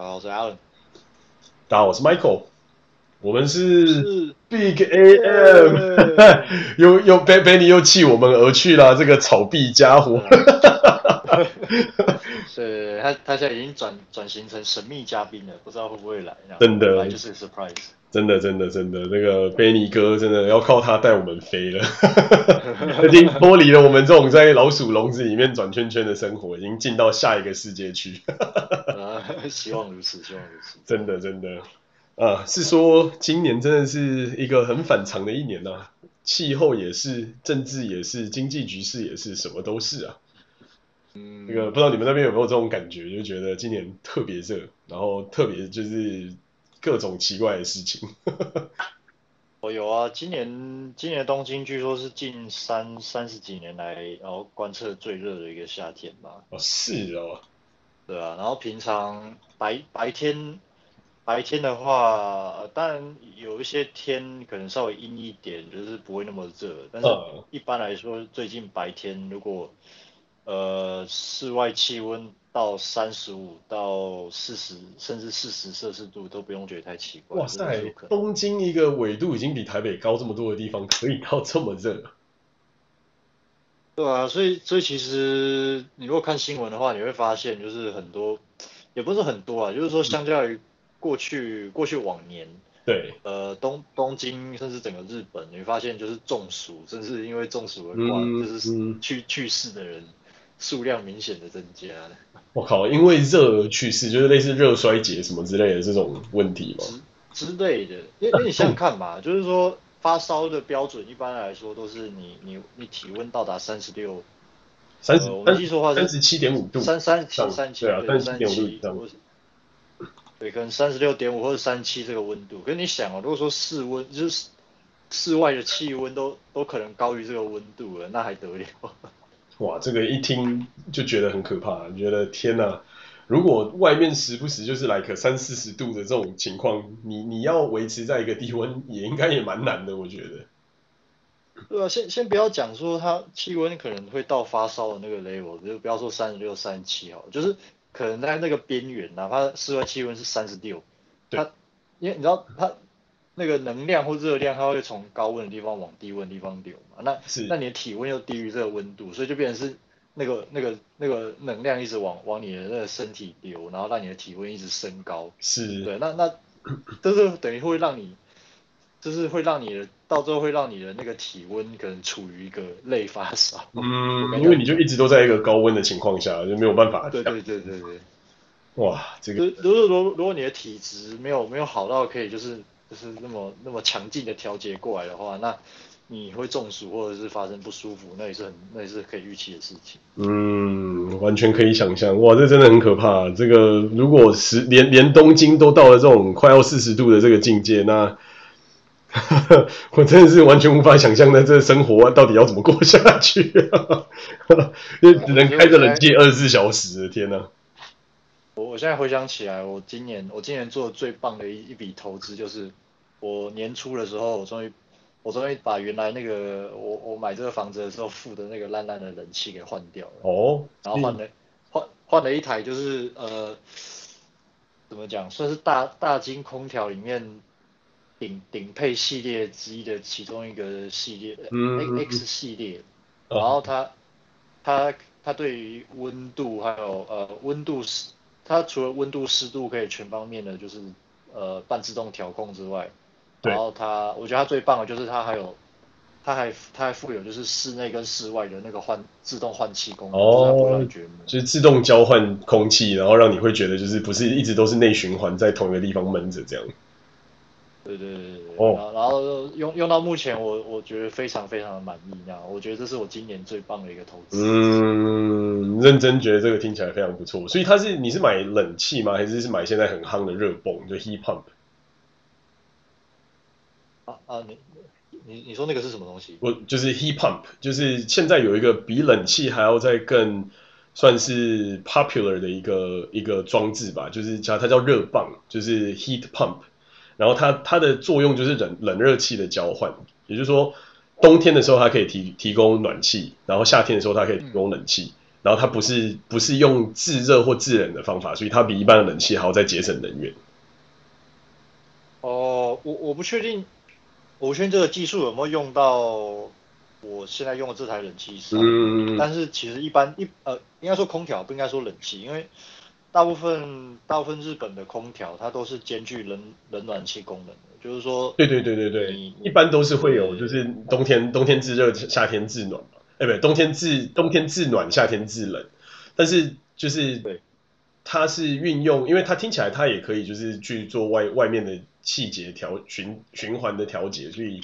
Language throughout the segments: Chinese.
好，我是 Alan。大家好，我是 Michael。我们是 Big AM，又又 Benny 又弃我们而去了，这个草壁家伙。对，他他现在已经转转型成神秘嘉宾了，不知道会不会来。真的，就是 surprise。真的真的真的，那个 Benny 哥真的要靠他带我们飞了，已经脱离了我们这种在老鼠笼子里面转圈圈的生活，已经进到下一个世界去。希望如此，希望如此。真的真的，啊，是说今年真的是一个很反常的一年呐、啊，气候也是，政治也是，经济局势也是，什么都是啊。嗯，那个不知道你们那边有没有这种感觉，就觉得今年特别热，然后特别就是。各种奇怪的事情。哦，有啊，今年今年东京据说是近三三十几年来，然后观测最热的一个夏天吧。哦，是哦。对啊，然后平常白白天白天的话，当然有一些天可能稍微阴一点，就是不会那么热。但是一般来说，最近白天如果呃室外气温。到三十五到四十，甚至四十摄氏度都不用觉得太奇怪。哇塞，东京一个纬度已经比台北高这么多的地方，可以到这么热？对啊，所以所以其实你如果看新闻的话，你会发现就是很多，也不是很多啊，就是说相较于过去、嗯、过去往年，对，呃东东京甚至整个日本，你会发现就是中暑，甚至因为中暑而挂，就是去去世的人。数量明显的增加。我靠，因为热而去世，就是类似热衰竭什么之类的这种问题吗？之之类的，因为你想想看嘛，就是说发烧的标准一般来说都是你你你体温到达三十六，三十，我没记错话三十七点五度，三三七三七，对啊，三十七，对，可能三十六点五或者三七这个温度。可是你想哦，如果说室温就是室外的气温都都可能高于这个温度了，那还得了？哇，这个一听就觉得很可怕，觉得天哪！如果外面时不时就是来个三四十度的这种情况，你你要维持在一个低温，也应该也蛮难的，我觉得。对啊，先先不要讲说它气温可能会到发烧的那个 level，就不要说三十六、三十七好，就是可能在那个边缘，哪怕室外气温是三十六，它，因为你知道它。那个能量或热量，它会从高温的地方往低温的地方流嘛？那是那你的体温又低于这个温度，所以就变成是那个那个那个能量一直往往你的那个身体流，然后让你的体温一直升高。是，对，那那就是等于会让你，就是会让你的到最后会让你的那个体温可能处于一个类发烧。嗯，因为你就一直都在一个高温的情况下，就没有办法。对对对对对。哇，这个。如果如如果你的体质没有没有好到可以就是。就是那么那么强劲的调节过来的话，那你会中暑或者是发生不舒服，那也是很那也是可以预期的事情。嗯，完全可以想象，哇，这真的很可怕。这个如果十连连东京都到了这种快要四十度的这个境界，那 我真的是完全无法想象，那这生活到底要怎么过下去啊？因为只能开着冷气二十四小时，天哪！我我现在回想起来，我今年我今年做的最棒的一一笔投资就是，我年初的时候，我终于我终于把原来那个我我买这个房子的时候付的那个烂烂的冷气给换掉了。哦。然后换了换换了一台就是呃，怎么讲，算是大大金空调里面顶顶配系列之一的其中一个系列，嗯，X 系列。然后它它它对于温度还有呃温度湿。它除了温度、湿度可以全方面的就是呃半自动调控之外，然后它我觉得它最棒的就是它还有，它还它还附有就是室内跟室外的那个换自动换气功能，哦，就是自动交换空气，然后让你会觉得就是不是一直都是内循环在同一个地方闷着这样。对对对对对，哦，然后用用到目前我我觉得非常非常的满意，那我觉得这是我今年最棒的一个投资。嗯，认真觉得这个听起来非常不错。所以它是你是买冷气吗？还是是买现在很夯的热泵，就 heat pump？啊啊，你你你说那个是什么东西？我就是 heat pump，就是现在有一个比冷气还要再更算是 popular 的一个一个装置吧，就是叫它叫热泵，就是 heat pump。然后它它的作用就是冷冷热气的交换，也就是说，冬天的时候它可以提提供暖气，然后夏天的时候它可以提供冷气，嗯、然后它不是不是用制热或制冷的方法，所以它比一般的冷气还要再节省能源。哦，我我不确定，我不确定这个技术有没有用到我现在用的这台冷气上。嗯，但是其实一般一呃，应该说空调，不应该说冷气，因为大部分大部分日本的空调它都是兼具冷冷暖气功能的，就是说，对对对对对，一般都是会有，就是冬天冬天制热，夏天制暖嘛，哎不对，冬天制冬天制暖，夏天制冷，但是就是对，它是运用，因为它听起来它也可以就是去做外外面的。气节调循循环的调节，所以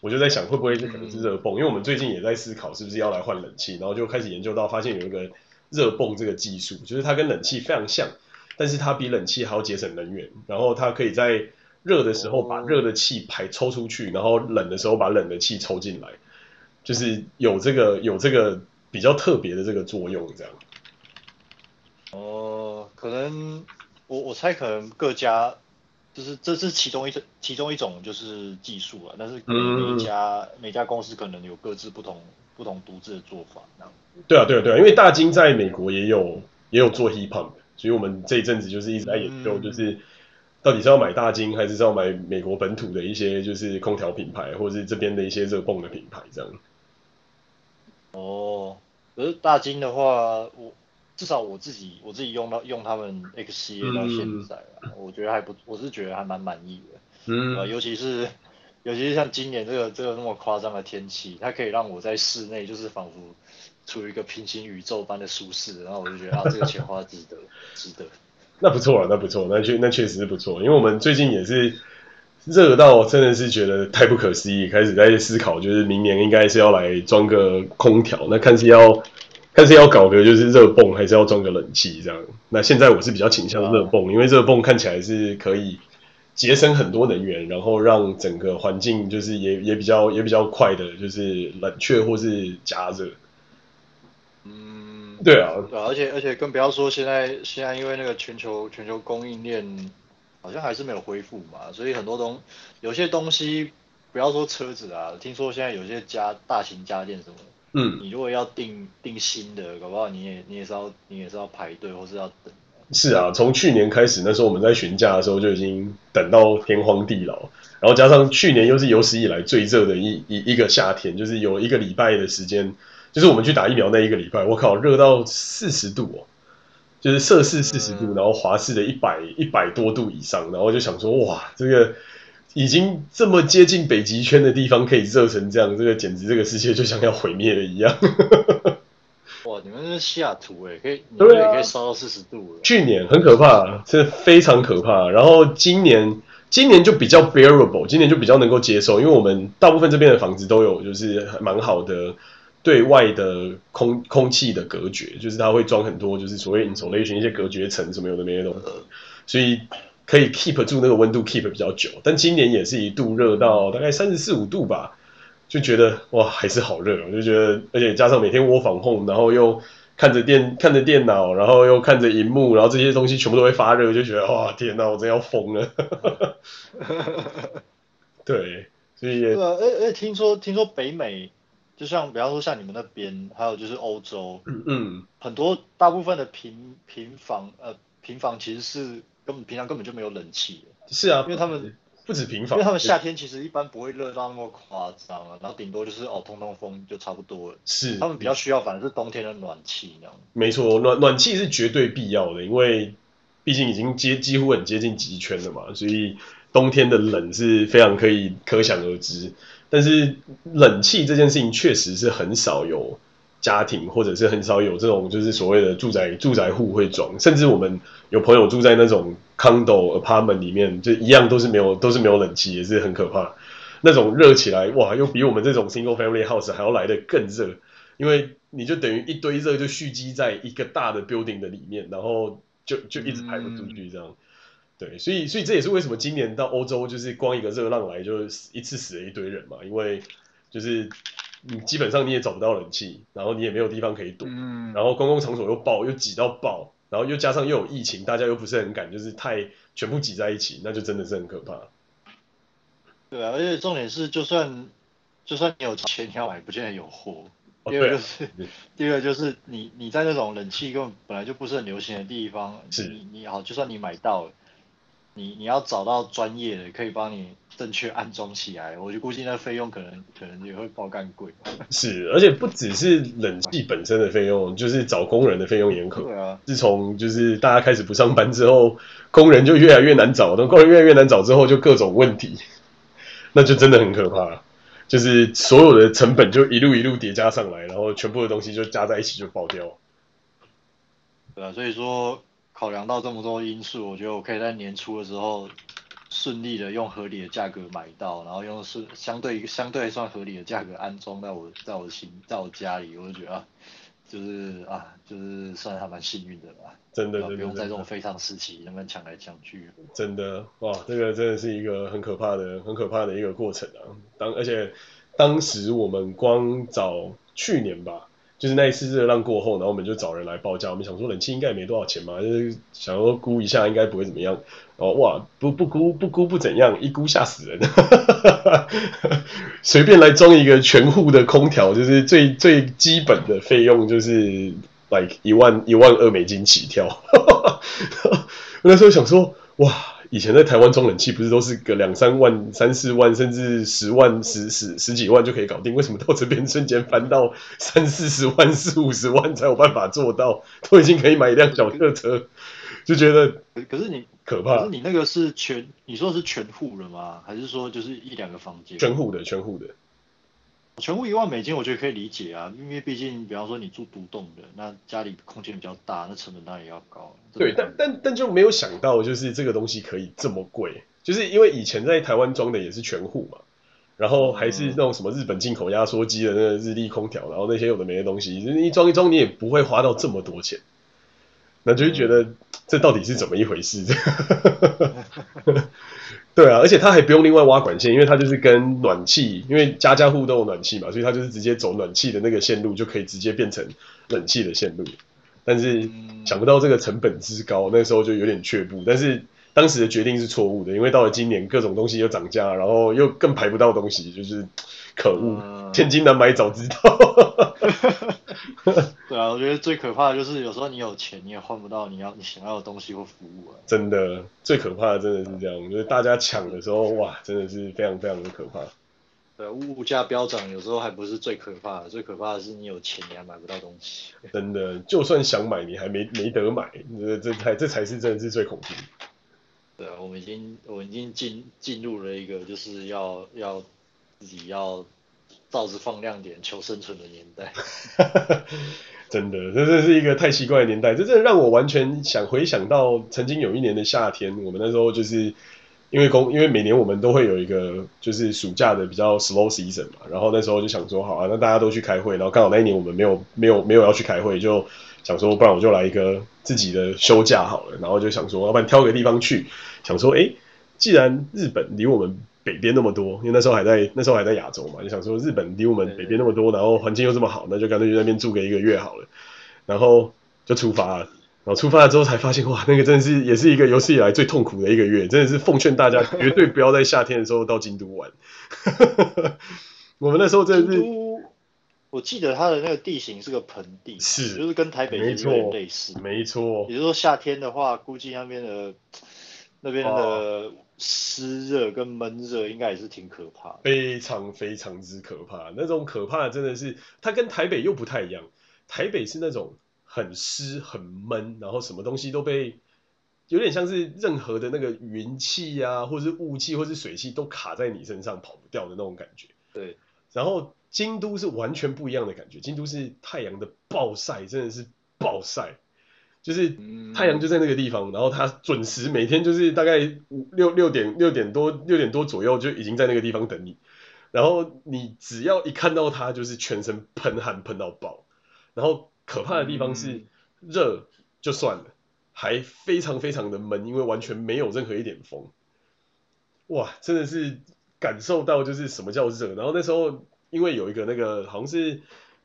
我就在想，会不会这可能是热泵？因为我们最近也在思考，是不是要来换冷气，然后就开始研究到，发现有一个热泵这个技术，就是它跟冷气非常像，但是它比冷气还要节省能源，然后它可以在热的时候把热的气排抽出去，然后冷的时候把冷的气抽进来，就是有这个有这个比较特别的这个作用，这样。哦，可能我我猜可能各家。就是这是其中一种，其中一种就是技术啊，但是每一家、嗯、每家公司可能有各自不同不同独自的做法。对啊，对啊，对啊，因为大金在美国也有也有做 heat pump，所以我们这一阵子就是一直在研究，就是到底是要买大金，还是要买美国本土的一些就是空调品牌，或者是这边的一些热泵的品牌这样。哦，可是大金的话，我。至少我自己我自己用到用他们列到现在啊，嗯、我觉得还不，我是觉得还蛮满意的。嗯、呃，尤其是 尤其是像今年这个这个那么夸张的天气，它可以让我在室内就是仿佛处于一个平行宇宙般的舒适，然后我就觉得啊，这个钱花值得，值得。那不错啊，那不错，那确那确实是不错，因为我们最近也是热到真的是觉得太不可思议，开始在思考，就是明年应该是要来装个空调，那看是要。看是要搞个就是热泵，还是要装个冷气这样？那现在我是比较倾向热泵，因为热泵看起来是可以节省很多能源，然后让整个环境就是也也比较也比较快的，就是冷却或是加热。嗯，对啊，对啊，而且而且更不要说现在现在因为那个全球全球供应链好像还是没有恢复嘛，所以很多东有些东西不要说车子啊，听说现在有些家大型家电什么。嗯，你如果要订订新的，搞不好你也你也是要你也是要排队或是要等。是啊，从去年开始，那时候我们在询价的时候就已经等到天荒地老，然后加上去年又是有史以来最热的一一一个夏天，就是有一个礼拜的时间，就是我们去打疫苗那一个礼拜，我靠，热到四十度哦，就是摄氏四十度，嗯、然后华氏的一百一百多度以上，然后就想说，哇，这个。已经这么接近北极圈的地方可以热成这样，这个简直这个世界就像要毁灭了一样。哇，你们是西雅图哎，可以，你们也可以烧到四十度了。去年很可怕，是非常可怕。然后今年，今年就比较 bearable，今年就比较能够接受，因为我们大部分这边的房子都有就是蛮好的对外的空空气的隔绝，就是它会装很多就是所谓 insulation 一些隔绝层什么有的没的东西，所以。可以 keep 住那个温度 keep 比较久，但今年也是一度热到大概三十四五度吧，就觉得哇还是好热，我就觉得，而且加上每天 work from home，然后又看着电看着电脑，然后又看着荧幕，然后这些东西全部都会发热，就觉得哇天哪，我真要疯了。对，所以也对啊，哎哎，听说听说北美，就像比方说像你们那边，还有就是欧洲，嗯嗯，很多大部分的平平房呃平房其实是。根本平常根本就没有冷气，是啊，因为他们不止平房，因为他们夏天其实一般不会热到那么夸张啊，然后顶多就是哦通通风就差不多了。是，他们比较需要反正是冬天的暖气那样。没错，暖暖气是绝对必要的，因为毕竟已经接几乎很接近极圈了嘛，所以冬天的冷是非常可以可想而知。但是冷气这件事情确实是很少有。家庭或者是很少有这种就是所谓的住宅住宅户会装，甚至我们有朋友住在那种 condo apartment 里面，就一样都是没有都是没有冷气，也是很可怕。那种热起来哇，又比我们这种 single family house 还要来得更热，因为你就等于一堆热就蓄积在一个大的 building 的里面，然后就就一直排不出去这样。对，所以所以这也是为什么今年到欧洲就是光一个热浪来就一次死了一堆人嘛，因为就是。你基本上你也找不到冷气，然后你也没有地方可以躲，嗯、然后公共场所又爆，又挤到爆，然后又加上又有疫情，大家又不是很敢，就是太全部挤在一起，那就真的是很可怕。对啊，而且重点是，就算就算你有钱，你要买不见得有货。第二个就是，第二个就是你你在那种冷气根本本来就不是很流行的地方，是你你好，就算你买到了，你你要找到专业的可以帮你正确安装起来，我就估计那费用可能可能也会爆干贵。是，而且不只是冷气本身的费用，就是找工人的费用也很可怕。对啊。自从就是大家开始不上班之后，工人就越来越难找，等工人越来越难找之后，就各种问题，那就真的很可怕。就是所有的成本就一路一路叠加上来，然后全部的东西就加在一起就爆掉。对啊，所以说考量到这么多因素，我觉得我可以在年初的时候顺利的用合理的价格买到，然后用是相对相对算合理的价格安装在我在我心在我家里，我就觉得啊，就是啊，就是算还蛮幸运的吧。真的，不用在这种非常时期那么抢来抢去。真的，哇，这个真的是一个很可怕的、很可怕的一个过程啊！当而且当时我们光找去年吧，就是那一次热浪过后，然后我们就找人来报价，我们想说冷气应该也没多少钱嘛，就是想说估一下应该不会怎么样。哦，哇，不不估不估不怎样，一估吓死人，随便来装一个全户的空调，就是最最基本的费用就是。like 一万一万二美金起跳，我 那时候想说，哇，以前在台湾装冷气不是都是个两三万、三四万，甚至十万、十十十几万就可以搞定？为什么到这边瞬间翻到三四十万、四五十万才有办法做到？都已经可以买一辆小客车，就觉得可是你可怕。可是你那个是全，你说的是全户的吗？还是说就是一两个房间？全户的，全户的。全户一万美金，我觉得可以理解啊，因为毕竟，比方说你住独栋的，那家里空间比较大，那成本当然也要高。对，但但但就没有想到，就是这个东西可以这么贵，就是因为以前在台湾装的也是全户嘛，然后还是那种什么日本进口压缩机的那个日立空调，然后那些有的没的东西，就是一装一装你也不会花到这么多钱，那就会觉得这到底是怎么一回事？对啊，而且它还不用另外挖管线，因为它就是跟暖气，因为家家户户都有暖气嘛，所以它就是直接走暖气的那个线路，就可以直接变成冷气的线路。但是想不到这个成本之高，那时候就有点却步。但是当时的决定是错误的，因为到了今年各种东西又涨价，然后又更排不到东西，就是可恶，千金难买早知道。对啊，我觉得最可怕的就是有时候你有钱，你也换不到你要你想要的东西或服务啊。真的，最可怕的真的是这样，就是大家抢的时候，哇，真的是非常非常的可怕。对，物价飙涨有时候还不是最可怕的，最可怕的是你有钱你还买不到东西。真的，就算想买你还没没得买，这这才这才是真的是最恐怖。对啊，我们已经我们已经进进入了一个就是要要自己要。照着放亮点求生存的年代，真的，这这是一个太奇怪的年代，这真的让我完全想回想到曾经有一年的夏天，我们那时候就是因为工，因为每年我们都会有一个就是暑假的比较 slow season 嘛，然后那时候就想说，好啊，那大家都去开会，然后刚好那一年我们没有没有没有要去开会，就想说，不然我就来一个自己的休假好了，然后就想说，要不然挑个地方去，想说，哎，既然日本离我们北边那么多，因为那时候还在那时候还在亚洲嘛，就想说日本离我们北边那么多，然后环境又这么好，那就干脆去那边住个一个月好了，然后就出发了。然后出发了之后才发现，哇，那个真的是也是一个有史以来最痛苦的一个月，真的是奉劝大家绝对不要在夏天的时候到京都玩。我们那时候真的是，我记得它的那个地形是个盆地，是就是跟台北有点类似，没错。也就是说夏天的话，估计那边的那边的。哦湿热跟闷热应该也是挺可怕的，非常非常之可怕。那种可怕的真的是，它跟台北又不太一样。台北是那种很湿很闷，然后什么东西都被，有点像是任何的那个云气啊，或是雾气，或是水气都卡在你身上跑不掉的那种感觉。对。然后京都是完全不一样的感觉，京都是太阳的暴晒，真的是暴晒。就是太阳就在那个地方，然后他准时每天就是大概五六六点六点多六点多左右就已经在那个地方等你，然后你只要一看到他，就是全身喷汗喷到爆，然后可怕的地方是热就算了，还非常非常的闷，因为完全没有任何一点风，哇，真的是感受到就是什么叫热，然后那时候因为有一个那个好像是。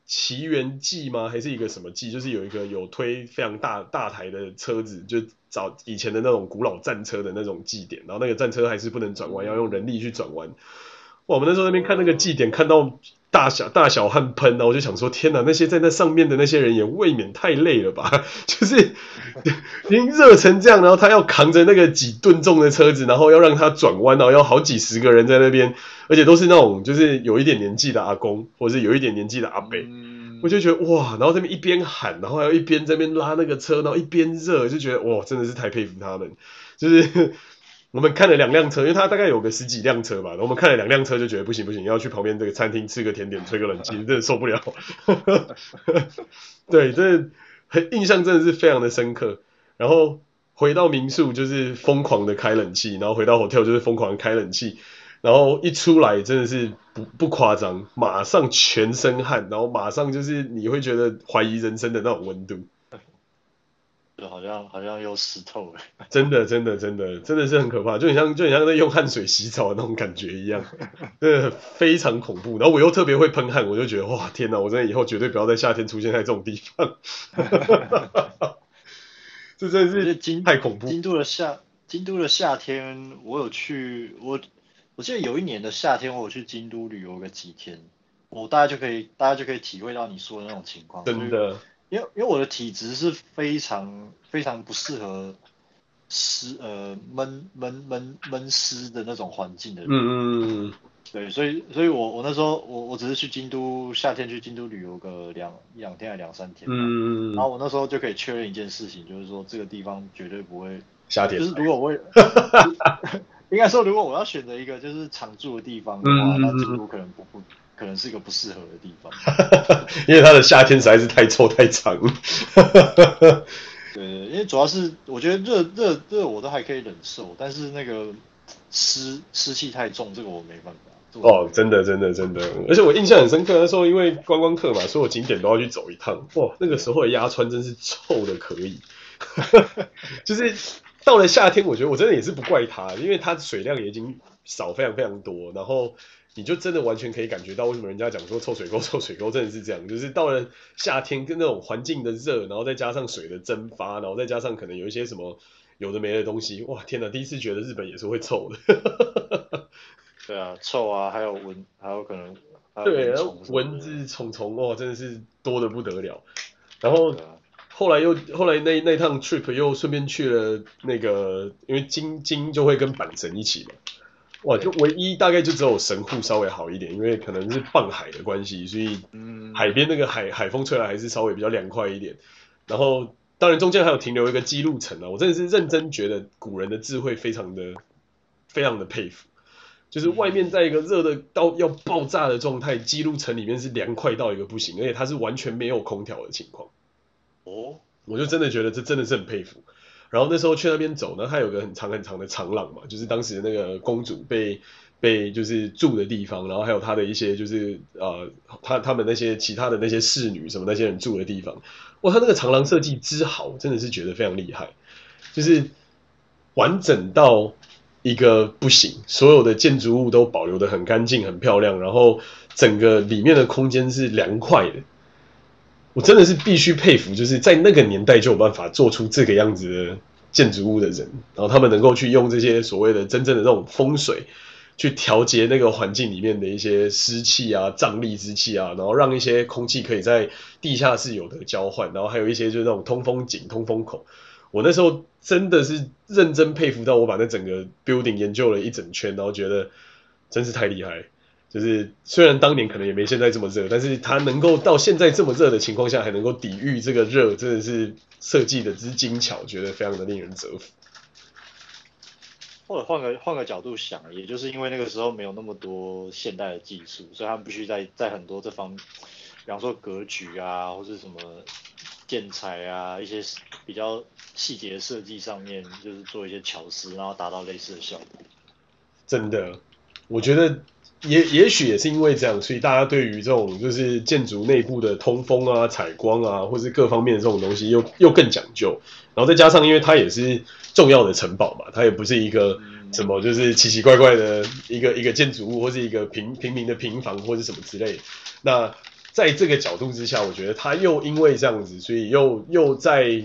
奇缘记吗？还是一个什么记？就是有一个有推非常大大台的车子，就找以前的那种古老战车的那种祭典，然后那个战车还是不能转弯，要用人力去转弯。我们那时候那边看那个祭典，看到大小大小汗喷啊，我就想说，天哪，那些在那上面的那些人也未免太累了吧？就是已经热成这样，然后他要扛着那个几吨重的车子，然后要让他转弯，然后要好几十个人在那边，而且都是那种就是有一点年纪的阿公，或者是有一点年纪的阿伯。我就觉得哇，然后这边一边喊，然后还要一边这边拉那个车，然后一边热，就觉得哇，真的是太佩服他们。就是我们看了两辆车，因为他大概有个十几辆车吧，我们看了两辆车，就觉得不行不行，要去旁边这个餐厅吃个甜点，吹个冷气，真的受不了。对，这很印象真的是非常的深刻。然后回到民宿就是疯狂的开冷气，然后回到 hotel 就是疯狂的开冷气。然后一出来真的是不不夸张，马上全身汗，然后马上就是你会觉得怀疑人生的那种温度，就好像好像又湿透了，真的真的真的真的是很可怕，就很像就很像在用汗水洗澡的那种感觉一样，真的非常恐怖。然后我又特别会喷汗，我就觉得哇天哪，我真的以后绝对不要在夏天出现在这种地方，这真的是太恐怖。京都的夏京都的夏天，我有去我。我记得有一年的夏天，我有去京都旅游个几天，我大家就可以，大家就可以体会到你说的那种情况。真的，因为因为我的体质是非常非常不适合湿呃闷闷闷闷湿的那种环境的人。嗯嗯嗯。对，所以所以我我那时候我我只是去京都夏天去京都旅游个两一两天还两三天。嗯嗯嗯。然后我那时候就可以确认一件事情，就是说这个地方绝对不会夏天。就是如果我会。应该说，如果我要选择一个就是常住的地方的话，嗯、那京都可能不不可能是一个不适合的地方，因为它的夏天实在是太臭太长。对，因为主要是我觉得热热热我都还可以忍受，但是那个湿湿气太重，这个我没办法。哦，真的真的真的，而且我印象很深刻，那时候因为观光客嘛，所有景点都要去走一趟。哇，那个时候的鸭川真是臭的可以，就是。到了夏天，我觉得我真的也是不怪它，因为它水量也已经少非常非常多，然后你就真的完全可以感觉到为什么人家讲说臭水沟 臭水沟真的是这样，就是到了夏天跟那种环境的热，然后再加上水的蒸发，然后再加上可能有一些什么有的没的东西，哇天哪！第一次觉得日本也是会臭的。对啊，臭啊，还有蚊，还有可能有对，然后蚊子虫虫哦，真的是多得不得了，然后。后来又后来那那趟 trip 又顺便去了那个，因为金金就会跟阪神一起嘛，哇，就唯一大概就只有神户稍微好一点，因为可能是傍海的关系，所以海边那个海海风吹来还是稍微比较凉快一点。然后当然中间还有停留一个记录城啊，我真的是认真觉得古人的智慧非常的非常的佩服，就是外面在一个热的到要爆炸的状态，记录城里面是凉快到一个不行，而且它是完全没有空调的情况。哦，我就真的觉得这真的是很佩服。然后那时候去那边走呢，它有个很长很长的长廊嘛，就是当时那个公主被被就是住的地方，然后还有她的一些就是呃，她他们那些其他的那些侍女什么那些人住的地方。哇，他那个长廊设计之好，真的是觉得非常厉害，就是完整到一个不行，所有的建筑物都保留的很干净很漂亮，然后整个里面的空间是凉快的。我真的是必须佩服，就是在那个年代就有办法做出这个样子的建筑物的人，然后他们能够去用这些所谓的真正的这种风水，去调节那个环境里面的一些湿气啊、瘴疠之气啊，然后让一些空气可以在地下室有的交换，然后还有一些就是那种通风井、通风口。我那时候真的是认真佩服到，我把那整个 building 研究了一整圈，然后觉得真是太厉害。就是虽然当年可能也没现在这么热，但是它能够到现在这么热的情况下还能够抵御这个热，真的是设计的之精巧，觉得非常的令人折服。或者换个换个角度想，也就是因为那个时候没有那么多现代的技术，所以他们必须在在很多这方面，比方说格局啊，或是什么建材啊，一些比较细节的设计上面，就是做一些巧思，然后达到类似的效果。真的，我觉得。也也许也是因为这样，所以大家对于这种就是建筑内部的通风啊、采光啊，或是各方面的这种东西又又更讲究。然后再加上，因为它也是重要的城堡嘛，它也不是一个什么就是奇奇怪怪的一个一个建筑物，或是一个平平民的平房或是什么之类。那在这个角度之下，我觉得它又因为这样子，所以又又在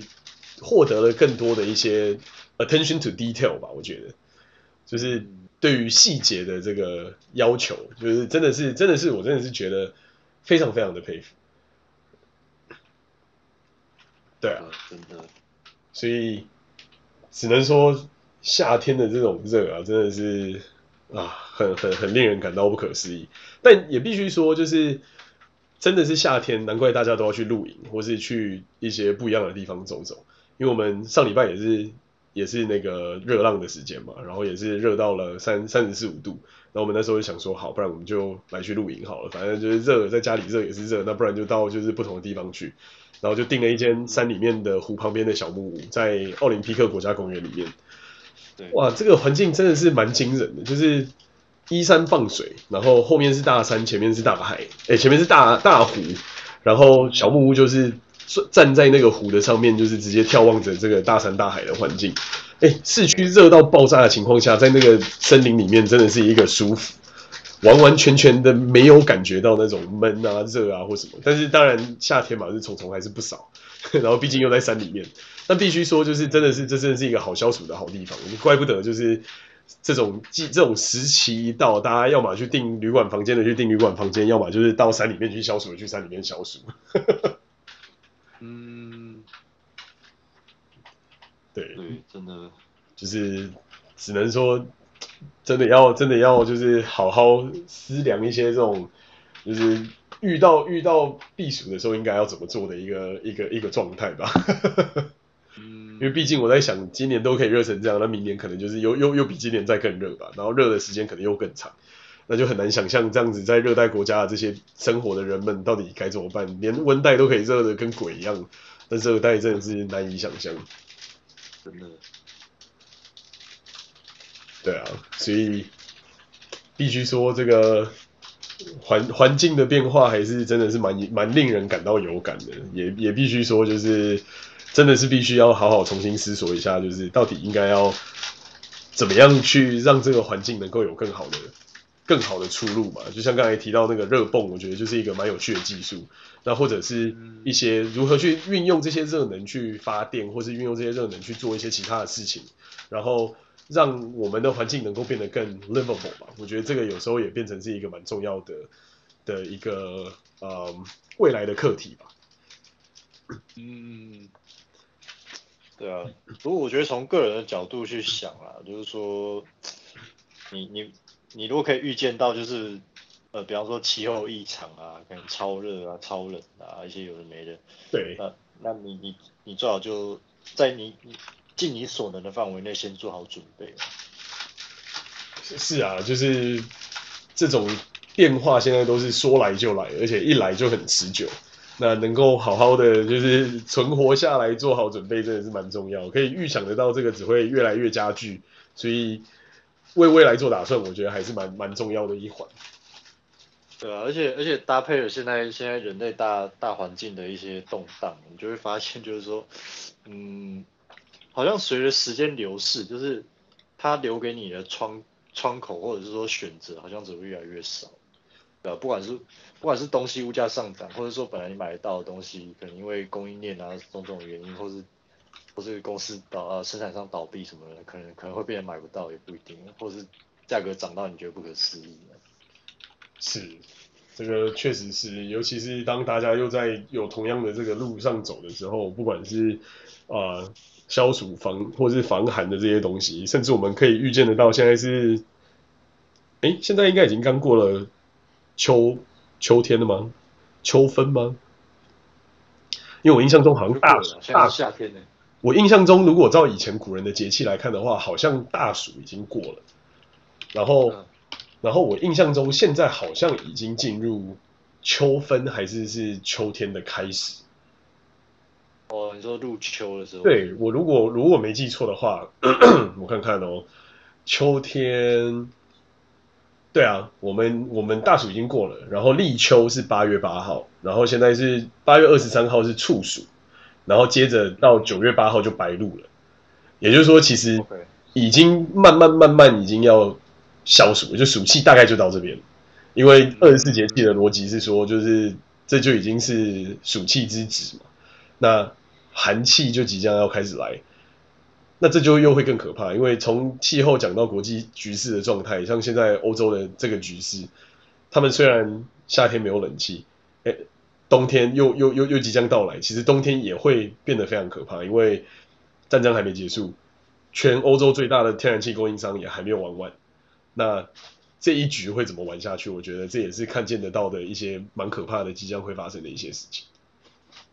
获得了更多的一些 attention to detail 吧。我觉得就是。对于细节的这个要求，就是真的是真的是我真的是觉得非常非常的佩服。对啊，真的，所以只能说夏天的这种热啊，真的是啊，很很很令人感到不可思议。但也必须说，就是真的是夏天，难怪大家都要去露营，或是去一些不一样的地方走走。因为我们上礼拜也是也是那个热浪的时间嘛，然后也是热到了三三十四五度。那我们那时候就想说，好，不然我们就来去露营好了，反正就是热，在家里热也是热，那不然就到就是不同的地方去。然后就订了一间山里面的湖旁边的小木屋，在奥林匹克国家公园里面。对，哇，这个环境真的是蛮惊人的，就是依山傍水，然后后面是大山，前面是大海，哎，前面是大大湖，然后小木屋就是站在那个湖的上面，就是直接眺望着这个大山大海的环境。哎，市区热到爆炸的情况下，在那个森林里面真的是一个舒服。完完全全的没有感觉到那种闷啊、热啊或什么，但是当然夏天嘛，是虫虫还是不少，然后毕竟又在山里面，那必须说就是真的是这真的是一个好消暑的好地方，怪不得就是这种季这种时期一到，大家要么去订旅馆房间的去订旅馆房间，要么就是到山里面去消暑去山里面消暑。对对，真的就是只能说。真的要真的要就是好好思量一些这种，就是遇到遇到避暑的时候应该要怎么做的一个一个一个状态吧。因为毕竟我在想，今年都可以热成这样，那明年可能就是又又又比今年再更热吧，然后热的时间可能又更长，那就很难想象这样子在热带国家的这些生活的人们到底该怎么办？连温带都可以热的跟鬼一样，但热带真的是难以想象，真的。对啊，所以必须说这个环环境的变化还是真的是蛮蛮令人感到有感的，也也必须说就是真的是必须要好好重新思索一下，就是到底应该要怎么样去让这个环境能够有更好的更好的出路嘛？就像刚才提到那个热泵，我觉得就是一个蛮有趣的技术，那或者是一些如何去运用这些热能去发电，或是运用这些热能去做一些其他的事情，然后。让我们的环境能够变得更 livable 吧，我觉得这个有时候也变成是一个蛮重要的的一个呃未来的课题吧。嗯，对啊，不过我觉得从个人的角度去想啊，就是说，你你你如果可以预见到，就是呃，比方说气候异常啊，可能超热啊、超冷啊，一些有的没的，对，那那你你你最好就在你你。尽你所能的范围内，先做好准备。是啊，就是这种变化，现在都是说来就来，而且一来就很持久。那能够好好的就是存活下来，做好准备，真的是蛮重要。可以预想得到，这个只会越来越加剧，所以为未来做打算，我觉得还是蛮蛮重要的一环。对啊，而且而且搭配了现在现在人类大大环境的一些动荡，你就会发现，就是说，嗯。好像随着时间流逝，就是它留给你的窗窗口或者是说选择，好像只会越来越少，对吧？不管是不管是东西物价上涨，或者说本来你买得到的东西，可能因为供应链啊种种原因，或是或是公司倒呃生产商倒闭什么的，可能可能会被人买不到，也不一定，或是价格涨到你觉得不可思议。是，这个确实是，尤其是当大家又在有同样的这个路上走的时候，不管是啊。呃消暑防或是防寒的这些东西，甚至我们可以预见得到，现在是，哎、欸，现在应该已经刚过了秋秋天了吗？秋分吗？因为我印象中好像大大夏天呢。我印象中，如果照以前古人的节气来看的话，好像大暑已经过了。然后，嗯、然后我印象中现在好像已经进入秋分，还是是秋天的开始。哦，你说入秋的时候？对，我如果如果没记错的话，我看看哦，秋天，对啊，我们我们大暑已经过了，然后立秋是八月八号，然后现在是八月二十三号是处暑，然后接着到九月八号就白露了，也就是说，其实已经慢慢慢慢已经要消暑，就暑气大概就到这边，因为二十四节气的逻辑是说，就是这就已经是暑气之子嘛，那。寒气就即将要开始来，那这就又会更可怕，因为从气候讲到国际局势的状态，像现在欧洲的这个局势，他们虽然夏天没有冷气，哎，冬天又又又又即将到来，其实冬天也会变得非常可怕，因为战争还没结束，全欧洲最大的天然气供应商也还没有玩完，那这一局会怎么玩下去？我觉得这也是看见得到的一些蛮可怕的即将会发生的一些事情。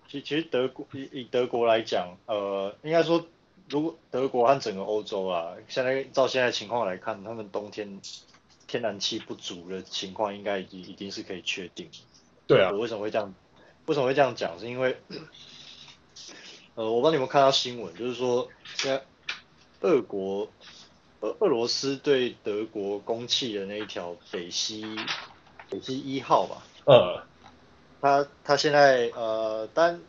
其其实德国以以德国来讲，呃，应该说。如果德国和整个欧洲啊，现在照现在情况来看，他们冬天天然气不足的情况，应该已经一定是可以确定。对啊。我为什么会这样？为什么会这样讲？是因为，呃，我不知道你们看到新闻，就是说现在俄国俄俄罗斯对德国供气的那一条北溪北溪一号吧。呃。他他现在呃，但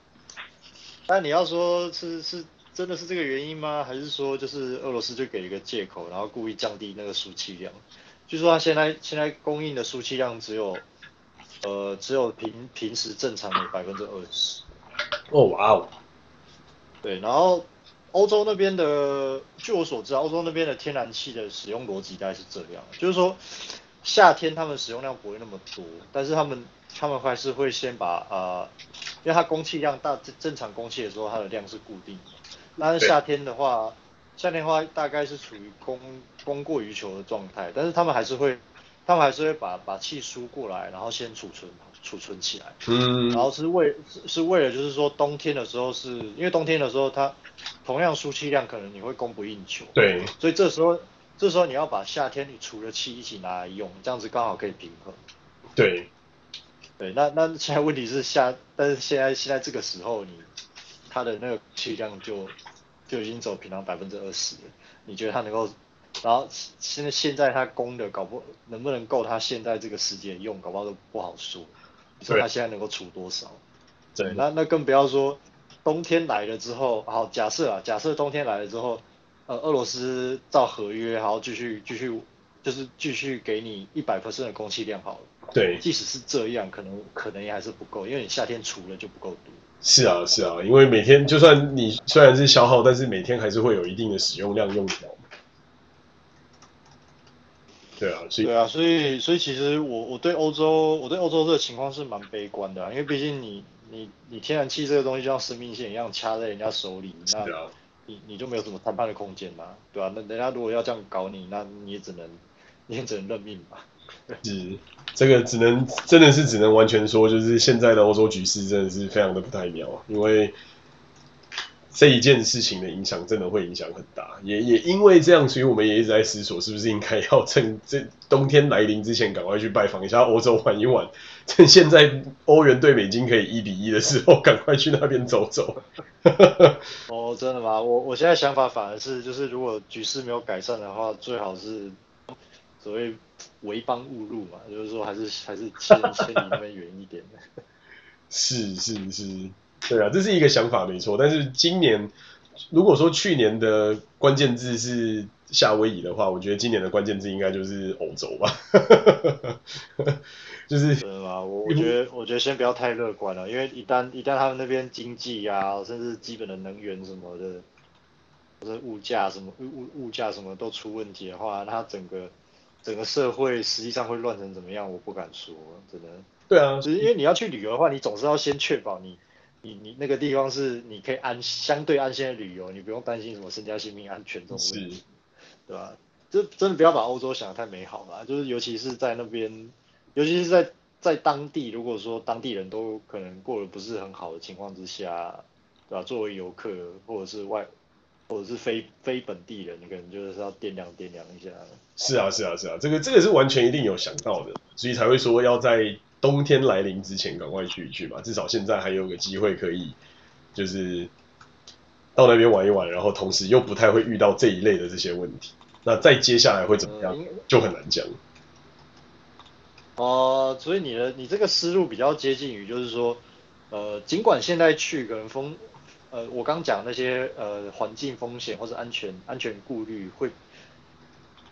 但你要说是是。真的是这个原因吗？还是说就是俄罗斯就给一个借口，然后故意降低那个输气量？据说他现在现在供应的输气量只有，呃，只有平平时正常的百分之二十。哦，哇哦。对，然后欧洲那边的，据我所知，欧洲那边的天然气的使用逻辑大概是这样，就是说夏天他们使用量不会那么多，但是他们他们还是会先把呃，因为它供气量大正正常供气的时候，它的量是固定的。但是夏天的话，夏天的话大概是处于供供过于求的状态，但是他们还是会，他们还是会把把气输过来，然后先储存储存起来，嗯，然后是为是是为了就是说冬天的时候是，因为冬天的时候它同样输气量可能你会供不应求，对，所以这时候这时候你要把夏天你储的气一起拿来用，这样子刚好可以平衡，对，对，那那现在问题是夏，但是现在现在这个时候你它的那个气量就。就已经走平常百分之二十了，你觉得它能够？然后现在现在他供的搞不能不能够他现在这个时间用，搞不好都不好说。所以他现在能够储多少？对，那那更不要说冬天来了之后，好假设啊，假设冬天来了之后，呃，俄罗斯照合约，然后继续继续就是继续给你一百 percent 的供气量好了。对，即使是这样，可能可能也还是不够，因为你夏天储了就不够多。是啊，是啊，因为每天就算你虽然是消耗，但是每天还是会有一定的使用量用掉。对啊，所以对啊，所以所以其实我我对欧洲我对欧洲这个情况是蛮悲观的啊，因为毕竟你你你天然气这个东西就像生命线一样掐在人家手里，那你你就没有什么谈判的空间嘛，对吧？啊？那人家如果要这样搞你，那你也只能你也只能认命吧。是，这个只能真的是只能完全说，就是现在的欧洲局势真的是非常的不太妙，因为这一件事情的影响真的会影响很大，也也因为这样，所以我们也一直在思索，是不是应该要趁这冬天来临之前，赶快去拜访一下欧洲玩一玩，趁现在欧元对美金可以一比一的时候，赶快去那边走走。哦，真的吗？我我现在想法反而是，就是如果局势没有改善的话，最好是所谓。为邦勿入嘛，就是说还是还是千千里那边远一点的。是 是是，对啊，这是一个想法没错。但是今年如果说去年的关键字是夏威夷的话，我觉得今年的关键字应该就是欧洲吧。就是真的吗？我我觉得我觉得先不要太乐观了，因为一旦一旦他们那边经济呀、啊，甚至基本的能源什么的，或者物价什么物物物价什么都出问题的话，那它整个。整个社会实际上会乱成怎么样？我不敢说，真的。对啊，就是因为你要去旅游的话，你总是要先确保你，你你那个地方是你可以安相对安心的旅游，你不用担心什么身家性命安全这种问题，对吧？就真的不要把欧洲想得太美好了，就是尤其是在那边，尤其是在在当地，如果说当地人都可能过得不是很好的情况之下，对吧？作为游客或者是外。或者是非非本地人，你可能就是要掂量掂量一下。是啊，是啊，是啊，这个这个是完全一定有想到的，所以才会说要在冬天来临之前赶快去一去嘛，至少现在还有个机会可以，就是到那边玩一玩，然后同时又不太会遇到这一类的这些问题。那再接下来会怎么样，嗯、就很难讲。哦、呃，所以你的你这个思路比较接近于，就是说，呃，尽管现在去可能风。呃，我刚讲那些呃环境风险或者安全安全顾虑会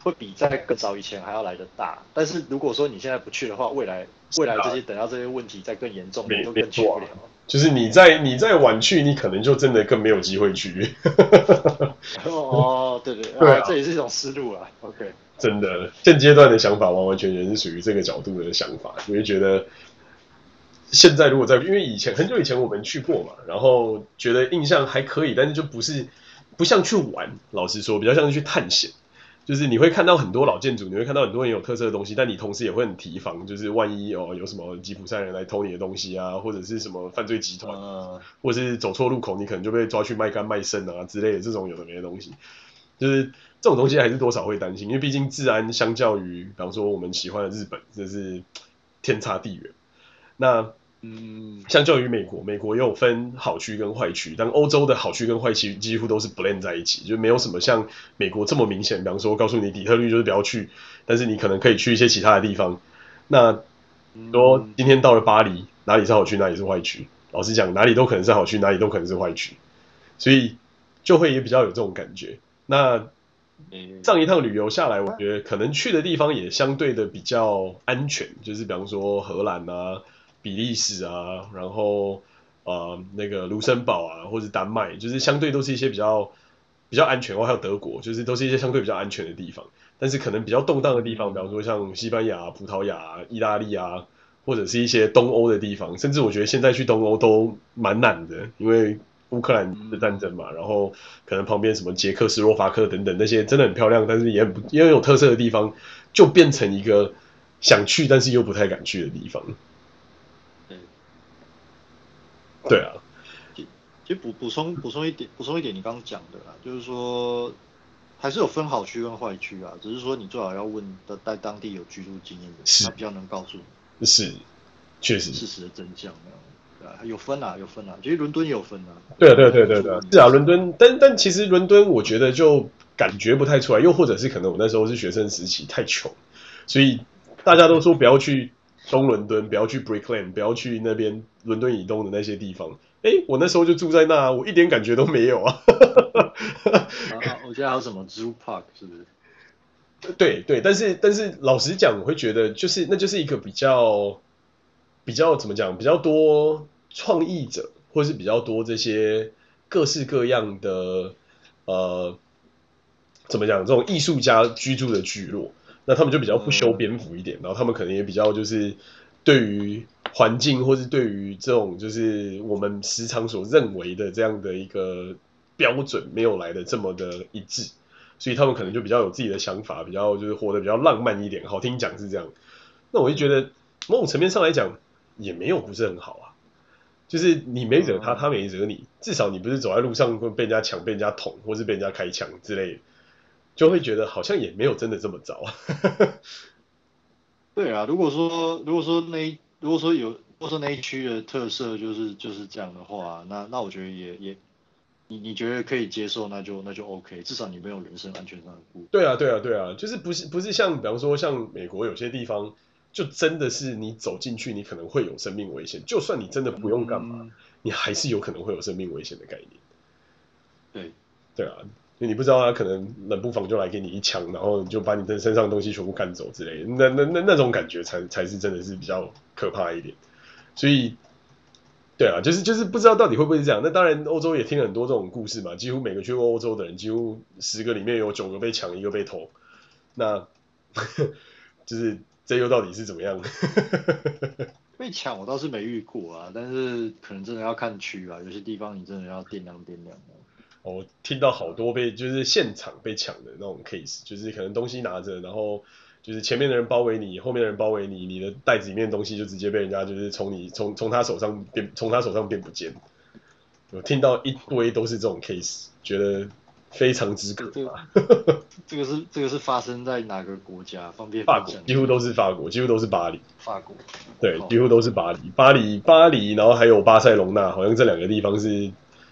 会比在更早以前还要来的大，但是如果说你现在不去的话，未来未来这些等到这些问题再更严重，你都更去不了。就是你再你再晚去，你可能就真的更没有机会去。哦，对对 对啊，这也是一种思路啊。OK，真的，现阶段的想法完完全全是属于这个角度的想法，我就觉得现在如果在，因为以前很久以前我们去过嘛，然后觉得印象还可以，但是就不是不像去玩，老实说，比较像是去探险。就是你会看到很多老建筑，你会看到很多很有特色的东西，但你同时也会很提防，就是万一哦有什么吉普赛人来偷你的东西啊，或者是什么犯罪集团，啊，或者是走错路口，你可能就被抓去卖肝卖肾啊之类的这种有的没的东西，就是这种东西还是多少会担心，因为毕竟治安相较于，比方说我们喜欢的日本，这是天差地远。那嗯，相较于美国，美国也有分好区跟坏区，但欧洲的好区跟坏区几乎都是 blend 在一起，就没有什么像美国这么明显。比方说，告诉你底特律就是不要去，但是你可能可以去一些其他的地方。那说今天到了巴黎，哪里是好区，哪里是坏区？老实讲，哪里都可能是好区，哪里都可能是坏区，所以就会也比较有这种感觉。那上一趟旅游下来，我觉得可能去的地方也相对的比较安全，就是比方说荷兰啊。比利时啊，然后呃那个卢森堡啊，或者丹麦，就是相对都是一些比较比较安全，或还有德国，就是都是一些相对比较安全的地方。但是可能比较动荡的地方，比方说像西班牙、葡萄牙、意大利啊，或者是一些东欧的地方，甚至我觉得现在去东欧都蛮难的，因为乌克兰的战争嘛，然后可能旁边什么捷克斯洛伐克等等那些真的很漂亮，但是也很也有特色的地方，就变成一个想去但是又不太敢去的地方。对啊，其其实补补充补充一点补充一点，你刚刚讲的啦，就是说还是有分好区跟坏区啊，只是说你最好要问的在当地有居住经验的，他比较能告诉你，是，确实。事实的真相对啊，有分啊有分啊，其实伦敦也有分啊，对啊对对对对，是啊伦敦，但但其实伦敦我觉得就感觉不太出来，又或者是可能我那时候是学生时期太穷，所以大家都说不要去。东伦敦，不要去 Brick Lane，不要去那边伦敦以东的那些地方。哎，我那时候就住在那，我一点感觉都没有啊。啊我觉得还有什么 Zoo Park 是不是？对对，但是但是老实讲，我会觉得就是那就是一个比较比较怎么讲，比较多创意者，或是比较多这些各式各样的呃怎么讲，这种艺术家居住的聚落。那他们就比较不修边幅一点，然后他们可能也比较就是对于环境或是对于这种就是我们时常所认为的这样的一个标准没有来的这么的一致，所以他们可能就比较有自己的想法，比较就是活得比较浪漫一点。好听讲是这样，那我就觉得某种层面上来讲也没有不是很好啊，就是你没惹他，他没惹你，至少你不是走在路上会被人家抢、被人家捅，或是被人家开枪之类的。就会觉得好像也没有真的这么糟。对啊，如果说如果说那一如果说有如果说那一区的特色就是就是这样的话，那那我觉得也也你你觉得可以接受，那就那就 OK，至少你没有人身安全上的顾虑。对啊对啊对啊，就是不是不是像比方说像美国有些地方，就真的是你走进去你可能会有生命危险，就算你真的不用干嘛，嗯、你还是有可能会有生命危险的概念。对对啊。你不知道他可能冷不防就来给你一枪，然后就把你的身上的东西全部干走之类的，那那那那种感觉才才是真的是比较可怕一点。所以，对啊，就是就是不知道到底会不会是这样。那当然，欧洲也听很多这种故事嘛，几乎每个去过欧洲的人，几乎十个里面有九个被抢，一个被偷。那 就是这又到底是怎么样？被抢我倒是没遇过啊，但是可能真的要看区啊，有些地方你真的要掂量掂量。我听到好多被就是现场被抢的那种 case，就是可能东西拿着，然后就是前面的人包围你，后面的人包围你，你的袋子里面的东西就直接被人家就是从你从从他手上变从他手上变不见。我听到一堆都是这种 case，觉得非常之可怕。这个是这个是发生在哪个国家？方便法国，几乎都是法国，几乎都是巴黎。法国，对，几乎都是巴黎，巴黎巴黎，然后还有巴塞隆纳，好像这两个地方是。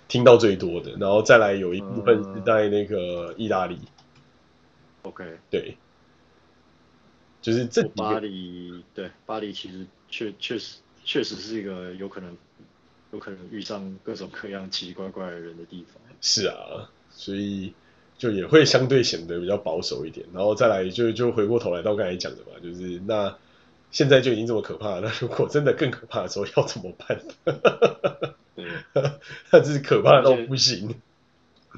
听到最多的，然后再来有一部分是在那个意大利。嗯、OK，对，就是这巴黎，对，巴黎其实确确实确实是一个有可能有可能遇上各种各样奇奇怪怪的人的地方。是啊，所以就也会相对显得比较保守一点。然后再来就就回过头来到刚才讲的嘛，就是那现在就已经这么可怕了，那如果真的更可怕的时候要怎么办？对，那真是可怕到不行。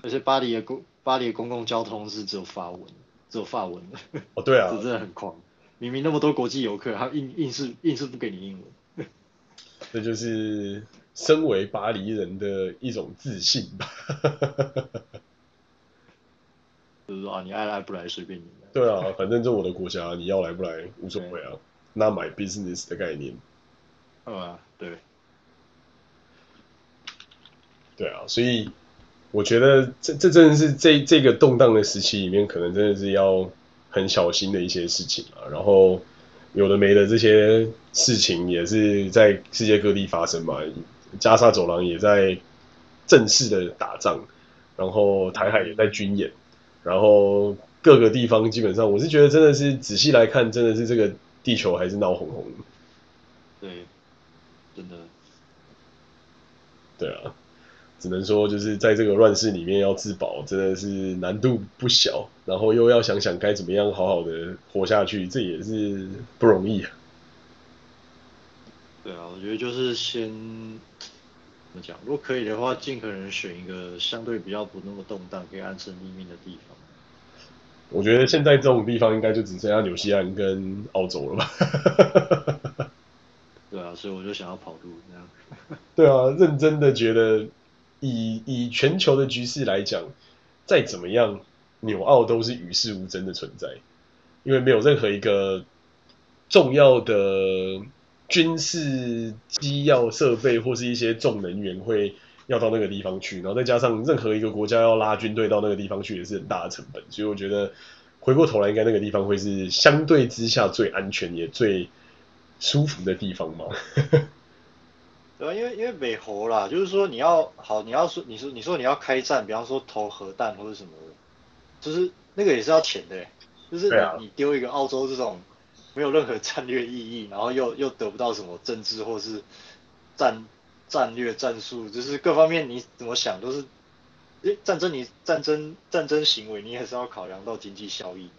而且巴黎的公巴黎的公共交通是只有法文，只有法文的。哦，对啊，这真的很狂。明明那么多国际游客，他硬硬是硬是不给你英文。这就是身为巴黎人的一种自信吧。就是说啊，你爱来不来随便你。对啊，反正这我的国家，你要来不来无所谓啊。Not my business 的概念。啊，对。对啊，所以我觉得这这真的是这这个动荡的时期里面，可能真的是要很小心的一些事情啊。然后有的没的这些事情也是在世界各地发生嘛。加沙走廊也在正式的打仗，然后台海也在军演，然后各个地方基本上，我是觉得真的是仔细来看，真的是这个地球还是闹哄哄的。对，真的。对啊。只能说，就是在这个乱世里面要自保，真的是难度不小。然后又要想想该怎么样好好的活下去，这也是不容易啊。对啊，我觉得就是先怎么讲，如果可以的话，尽可能选一个相对比较不那么动荡、可以安身立命的地方。我觉得现在这种地方应该就只剩下纽西兰跟澳洲了吧。对啊，所以我就想要跑路这样。对啊，认真的觉得。以以全球的局势来讲，再怎么样，纽澳都是与世无争的存在，因为没有任何一个重要的军事机要设备或是一些重能源会要到那个地方去，然后再加上任何一个国家要拉军队到那个地方去也是很大的成本，所以我觉得回过头来，应该那个地方会是相对之下最安全也最舒服的地方嘛。对啊，因为因为美猴啦，就是说你要好，你要说你说你说你要开战，比方说投核弹或者什么的，就是那个也是要钱的，就是你丢一个澳洲这种没有任何战略意义，然后又又得不到什么政治或是战战略战术，就是各方面你怎么想都是，诶战争你战争战争行为你也是要考量到经济效益，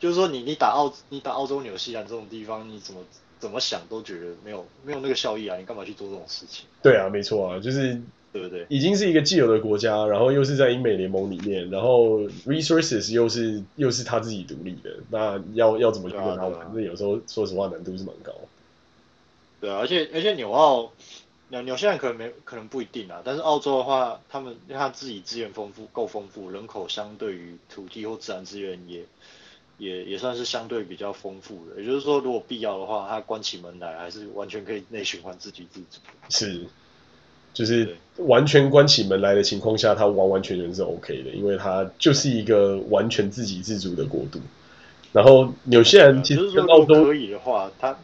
就是说你你打澳你打澳洲纽西兰这种地方你怎么？怎么想都觉得没有没有那个效益啊！你干嘛去做这种事情？对啊，没错啊，就是对不对？已经是一个既有的国家，然后又是在英美联盟里面，然后 resources 又是又是他自己独立的，那要要怎么去跟他玩？那、啊、有时候说实话难度是蛮高。对啊，而且而且纽澳纽纽西兰可能没可能不一定啊，但是澳洲的话，他们因为他自己资源丰富够丰富，人口相对于土地或自然资源也。也也算是相对比较丰富的，也就是说，如果必要的话，他关起门来还是完全可以内循环自给自足。是，就是完全关起门来的情况下，他完完全全是 OK 的，因为他就是一个完全自给自足的国度。然后纽西兰其实跟澳洲可以的话，他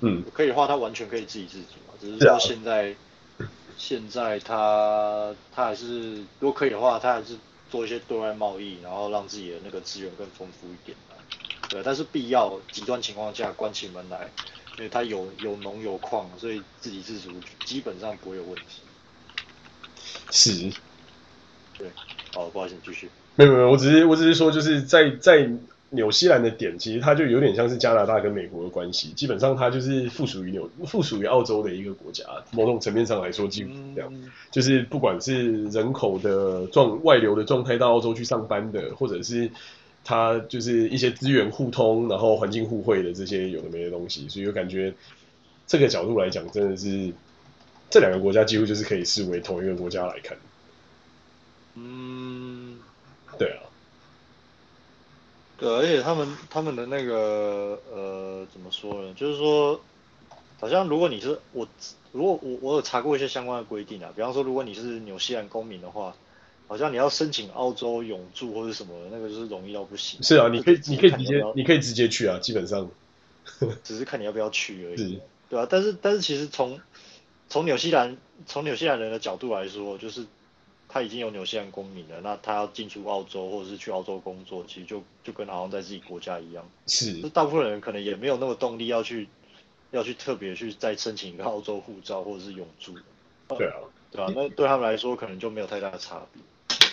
嗯可以的话，他完全可以自给自足嘛。只是说现在、啊、现在他他还是如果可以的话，他还是做一些对外贸易，然后让自己的那个资源更丰富一点。对，但是必要极端情况下关起门来，因为他有有农有矿，所以自给自足基本上不会有问题。是，对，好，不好意思，继续。没有没有，我只是我只是说，就是在在纽西兰的点，其实它就有点像是加拿大跟美国的关系，基本上它就是附属于纽附属于澳洲的一个国家，某种层面上来说，基本上这样，嗯、就是不管是人口的状外流的状态到澳洲去上班的，或者是。它就是一些资源互通，然后环境互惠的这些有的没的东西，所以我感觉这个角度来讲，真的是这两个国家几乎就是可以视为同一个国家来看。嗯，对，而且他们他们的那个呃，怎么说呢？就是说，好像如果你是我，如果我我有查过一些相关的规定啊，比方说，如果你是纽西兰公民的话。好像你要申请澳洲永住或者什么的，那个就是容易到不行。是啊，你可以，你可以直接，你可以直接去啊，基本上。只是看你要不要去而已。对啊，但是但是其实从从纽西兰从纽西兰人的角度来说，就是他已经有纽西兰公民了，那他要进出澳洲或者是去澳洲工作，其实就就跟好像在自己国家一样。是。大部分人可能也没有那么动力要去要去特别去再申请一个澳洲护照或者是永住。对啊。对啊，那对他们来说可能就没有太大的差别。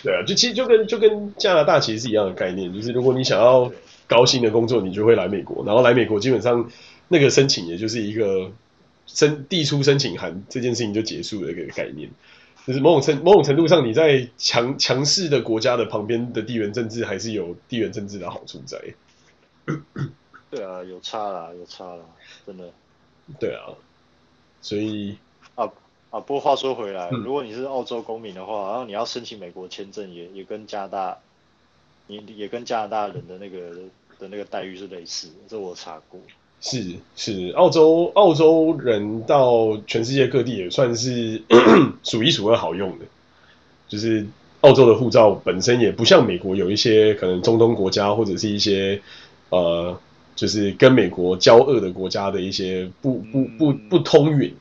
对啊，就其实就跟就跟加拿大其实是一样的概念，就是如果你想要高薪的工作，你就会来美国，然后来美国基本上那个申请也就是一个申递出申请函这件事情就结束的一个概念，就是某种程某种程度上你在强强势的国家的旁边的地缘政治还是有地缘政治的好处在。对啊，有差啦，有差啦，真的。对啊，所以啊啊，不过话说回来，嗯、如果你是澳洲公民的话，然后你要申请美国签证也，也也跟加拿大，你也跟加拿大人的那个的那个待遇是类似的，这我查过。是是，澳洲澳洲人到全世界各地也算是 数一数二好用的，就是澳洲的护照本身也不像美国有一些可能中东国家或者是一些呃。就是跟美国交恶的国家的一些不不不不通允，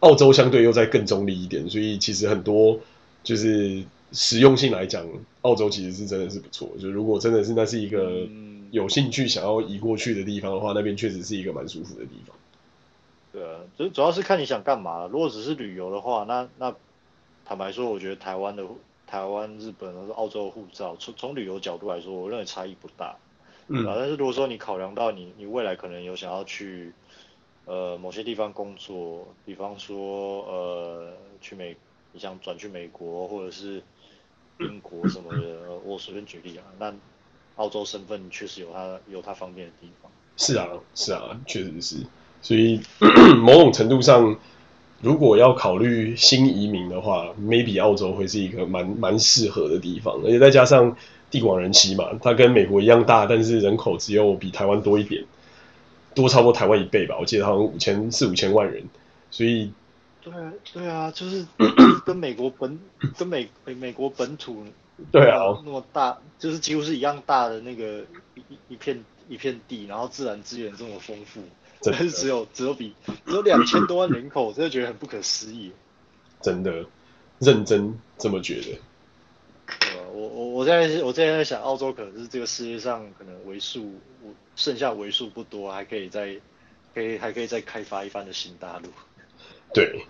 澳洲相对又在更中立一点，所以其实很多就是实用性来讲，澳洲其实是真的是不错。就如果真的是那是一个有兴趣想要移过去的地方的话，那边确实是一个蛮舒服的地方。对啊，主主要是看你想干嘛。如果只是旅游的话，那那坦白说，我觉得台湾的台湾、日本或者澳洲的护照，从从旅游角度来说，我认为差异不大。嗯，啊但是如果说你考量到你你未来可能有想要去，呃某些地方工作，比方说呃去美，你想转去美国或者是英国什么的，我随便举例啊，那澳洲身份确实有它有它方便的地方。是啊，是啊，确实是。所以 某种程度上，如果要考虑新移民的话，maybe 澳洲会是一个蛮蛮适合的地方，而且再加上。地广人稀嘛，它跟美国一样大，但是人口只有比台湾多一点，多超过台湾一倍吧。我记得好像五千四五千万人，所以对啊对啊，就是 跟美国本跟美美美国本土对啊那么大，就是几乎是一样大的那个一一片一片地，然后自然资源这么丰富，但是只有只有比只有两千多万人口，真的觉得很不可思议。真的认真这么觉得。我我我现在我现在在想，澳洲可能是这个世界上可能为数剩下为数不多，还可以再可以还可以再开发一番的新大陆。对，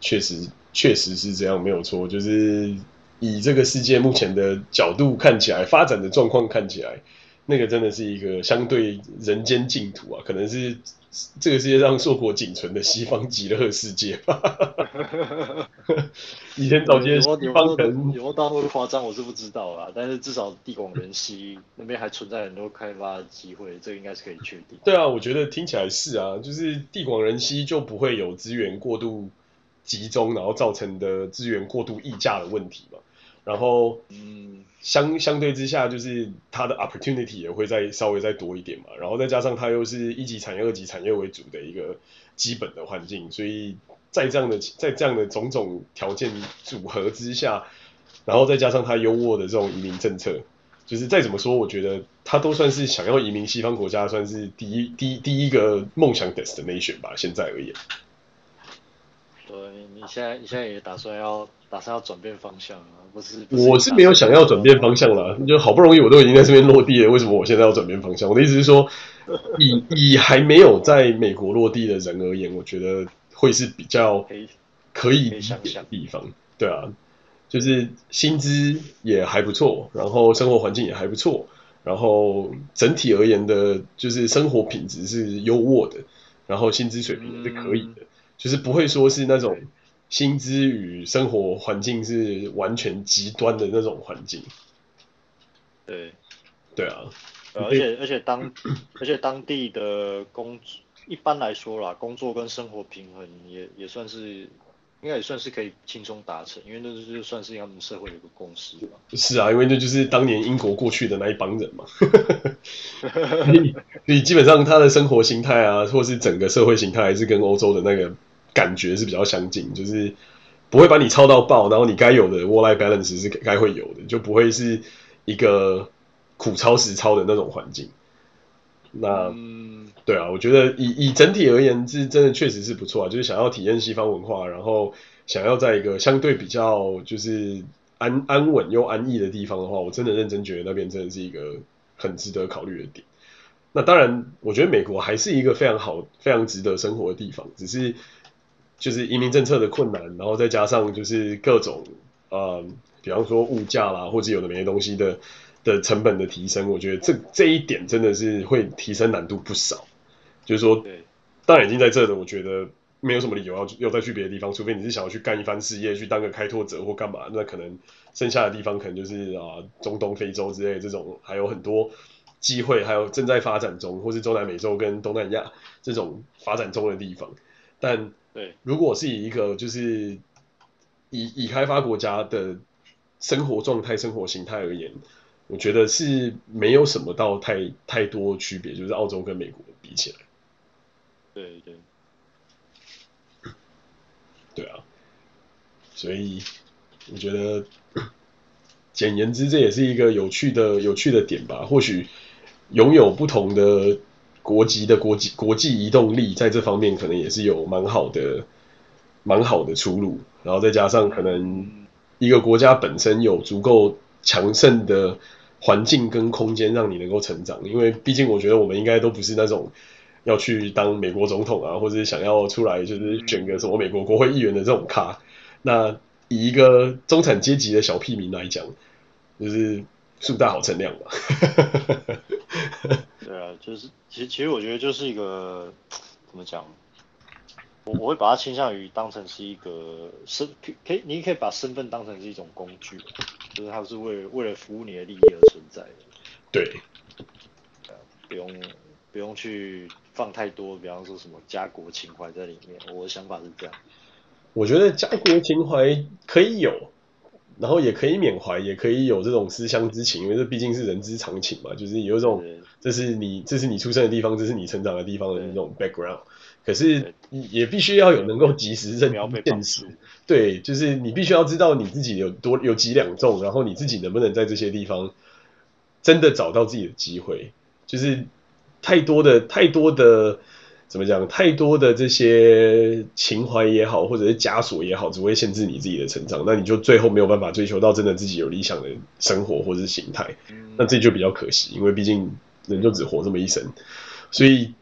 确实确实是这样，没有错。就是以这个世界目前的角度看起来，发展的状况看起来，那个真的是一个相对人间净土啊，可能是。这个世界上硕果仅存的西方极乐世界吧。以前早些西方可能有没有到那么夸张，我是不知道啦。但是至少地广人稀，那边还存在很多开发的机会，这个应该是可以确定。对啊，我觉得听起来是啊，就是地广人稀就不会有资源过度集中，然后造成的资源过度溢价的问题嘛。然后，嗯，相相对之下，就是它的 opportunity 也会再稍微再多一点嘛。然后再加上它又是一级产业、二级产业为主的一个基本的环境，所以在这样的在这样的种种条件组合之下，然后再加上它优渥的这种移民政策，就是再怎么说，我觉得它都算是想要移民西方国家，算是第一第一第一个梦想 destination 吧。现在而言。现在你现在也打算要打算要转变方向啊？不是，不是我是没有想要转变方向了，就好不容易我都已经在这边落地了，为什么我现在要转变方向？我的意思是说，以以还没有在美国落地的人而言，我觉得会是比较可以理解的地方。对啊，就是薪资也还不错，然后生活环境也还不错，然后整体而言的，就是生活品质是优渥的，然后薪资水平也是可以的，嗯、就是不会说是那种。薪资与生活环境是完全极端的那种环境。对，对啊，而且而且当 而且当地的工一般来说啦，工作跟生活平衡也也算是应该也算是可以轻松达成，因为那就算是他们社会的一个共识吧。是啊，因为那就是当年英国过去的那一帮人嘛。你你基本上他的生活形态啊，或是整个社会形态，还是跟欧洲的那个。感觉是比较相近，就是不会把你操到爆，然后你该有的 work-life balance 是该会有的，就不会是一个苦操实操的那种环境。那，嗯、对啊，我觉得以以整体而言，是真的确实是不错啊。就是想要体验西方文化，然后想要在一个相对比较就是安安稳又安逸的地方的话，我真的认真觉得那边真的是一个很值得考虑的点。那当然，我觉得美国还是一个非常好、非常值得生活的地方，只是。就是移民政策的困难，然后再加上就是各种呃，比方说物价啦，或者有的没的东西的的成本的提升，我觉得这这一点真的是会提升难度不少。就是说，当然已经在这的，我觉得没有什么理由要要再去别的地方，除非你是想要去干一番事业，去当个开拓者或干嘛，那可能剩下的地方可能就是啊中东、非洲之类的这种，还有很多机会，还有正在发展中，或是中南美洲跟东南亚这种发展中的地方。但对，如果是以一个就是以以开发国家的生活状态、生活形态而言，我觉得是没有什么到太太多区别，就是澳洲跟美国比起来。对对，对啊，所以我觉得，简言之，这也是一个有趣的有趣的点吧。或许拥有不同的国籍的国际国际移动力，在这方面可能也是有蛮好的蛮好的出路。然后再加上可能一个国家本身有足够强盛的环境跟空间，让你能够成长。因为毕竟我觉得我们应该都不是那种。要去当美国总统啊，或者是想要出来就是选个什么美国国会议员的这种咖，那以一个中产阶级的小屁民来讲，就是树大好乘凉嘛。对啊，就是其实其实我觉得就是一个怎么讲，我我会把它倾向于当成是一个身，可以你可以把身份当成是一种工具，就是它是为了为了服务你的利益而存在的。对，不用不用去。放太多，比方说什么家国情怀在里面，我的想法是这样。我觉得家国情怀可以有，然后也可以缅怀，也可以有这种思乡之情，因为这毕竟是人之常情嘛，就是有这种，这是你这是你出生的地方，这是你成长的地方的那种 background。可是也必须要有能够及时认现实，对，就是你必须要知道你自己有多有几两重，然后你自己能不能在这些地方真的找到自己的机会，就是。太多的太多的怎么讲？太多的这些情怀也好，或者是枷锁也好，只会限制你自己的成长。那你就最后没有办法追求到真的自己有理想的生活或者是形态。那这就比较可惜，因为毕竟人就只活这么一生。所以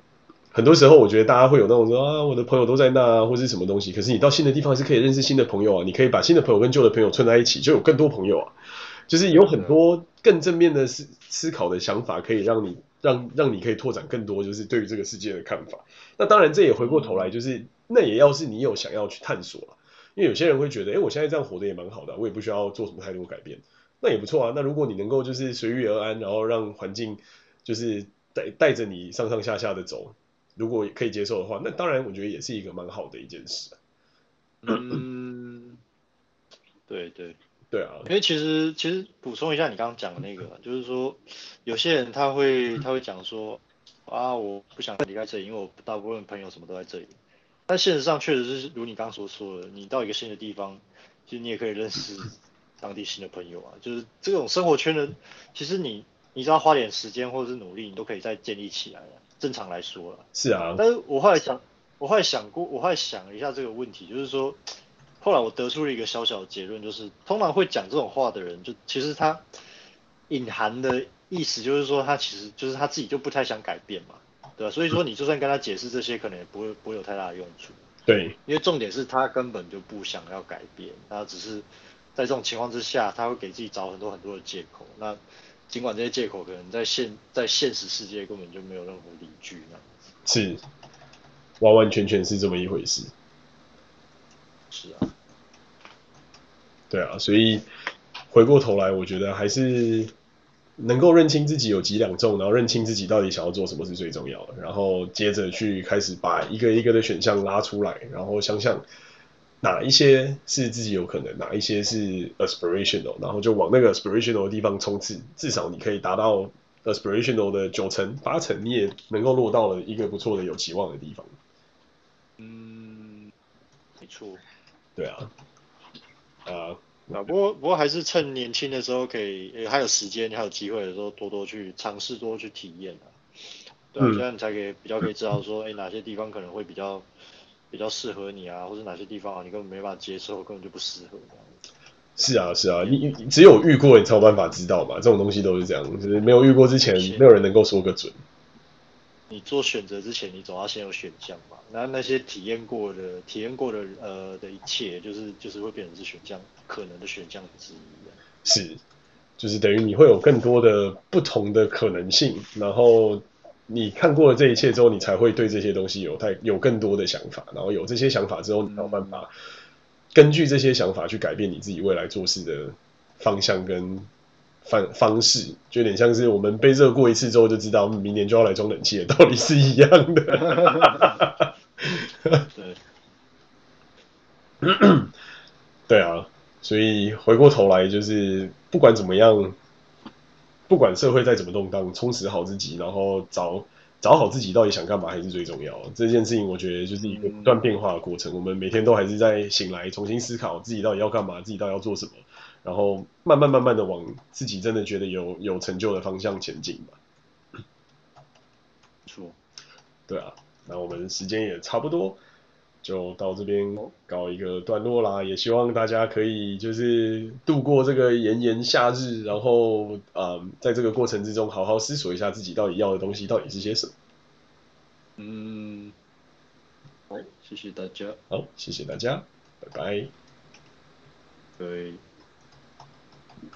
很多时候，我觉得大家会有那种说啊，我的朋友都在那，或是什么东西。可是你到新的地方是可以认识新的朋友啊，你可以把新的朋友跟旧的朋友串在一起，就有更多朋友啊。就是有很多更正面的思思考的想法，可以让你。让让你可以拓展更多，就是对于这个世界的看法。那当然，这也回过头来，就是那也要是你有想要去探索了。因为有些人会觉得，哎，我现在这样活得也蛮好的，我也不需要做什么太多改变，那也不错啊。那如果你能够就是随遇而安，然后让环境就是带带着你上上下下的走，如果可以接受的话，那当然我觉得也是一个蛮好的一件事。嗯，对对。对啊，因为其实其实补充一下你刚刚讲的那个，就是说有些人他会他会讲说啊，我不想离开这里，因为我大部分朋友什么都在这里。但现实上确实是如你刚刚所说的，你到一个新的地方，其实你也可以认识当地新的朋友啊。就是这种生活圈的，其实你你只要花点时间或者是努力，你都可以再建立起来了。正常来说了，是啊。但是我后来想，我后来想过，我后来想了一下这个问题，就是说。后来我得出了一个小小的结论，就是通常会讲这种话的人，就其实他隐含的意思就是说，他其实就是他自己就不太想改变嘛，对吧？所以说你就算跟他解释这些，可能也不会不会有太大的用处。对，因为重点是他根本就不想要改变，他只是在这种情况之下，他会给自己找很多很多的借口。那尽管这些借口可能在现在现实世界根本就没有任何理据，那是完完全全是这么一回事。是啊，对啊，所以回过头来，我觉得还是能够认清自己有几两重，然后认清自己到底想要做什么是最重要的，然后接着去开始把一个一个的选项拉出来，然后想想哪一些是自己有可能，哪一些是 aspirational，然后就往那个 aspirational 的地方冲刺，至少你可以达到 aspirational 的九成八成，你也能够落到了一个不错的有期望的地方。嗯，没错。对啊，啊，啊，不过不过还是趁年轻的时候，可以还有时间，还有机会的时候，多多去尝试，多去体验啊。对啊，这样、嗯、你才可以比较可以知道说，哎，哪些地方可能会比较比较适合你啊，或者哪些地方啊，你根本没办法接受，根本就不适合。是啊，是啊，你只有遇过，你才有办法知道嘛。这种东西都是这样，就是没有遇过之前，没有人能够说个准。你做选择之前，你总要先有选项嘛。那那些体验过的、体验过的呃的一切，就是就是会变成是选项可能的选项之一。是，就是等于你会有更多的不同的可能性，然后你看过了这一切之后，你才会对这些东西有太有更多的想法，然后有这些想法之后，你才有办法根据这些想法去改变你自己未来做事的方向跟方方式，就有点像是我们被热过一次之后就知道明年就要来装冷气的道理是一样的。对，对啊，所以回过头来就是不管怎么样。不管社会再怎么动荡，充实好自己，然后找找好自己到底想干嘛，还是最重要。这件事情，我觉得就是一个不断变化的过程。嗯、我们每天都还是在醒来，重新思考自己到底要干嘛，自己到底要做什么，然后慢慢慢慢的往自己真的觉得有有成就的方向前进吧。错，对啊，那我们时间也差不多。就到这边搞一个段落啦，也希望大家可以就是度过这个炎炎夏日，然后嗯，在这个过程之中好好思索一下自己到底要的东西到底是些什么。嗯，好，谢谢大家。好，谢谢大家，拜拜。对。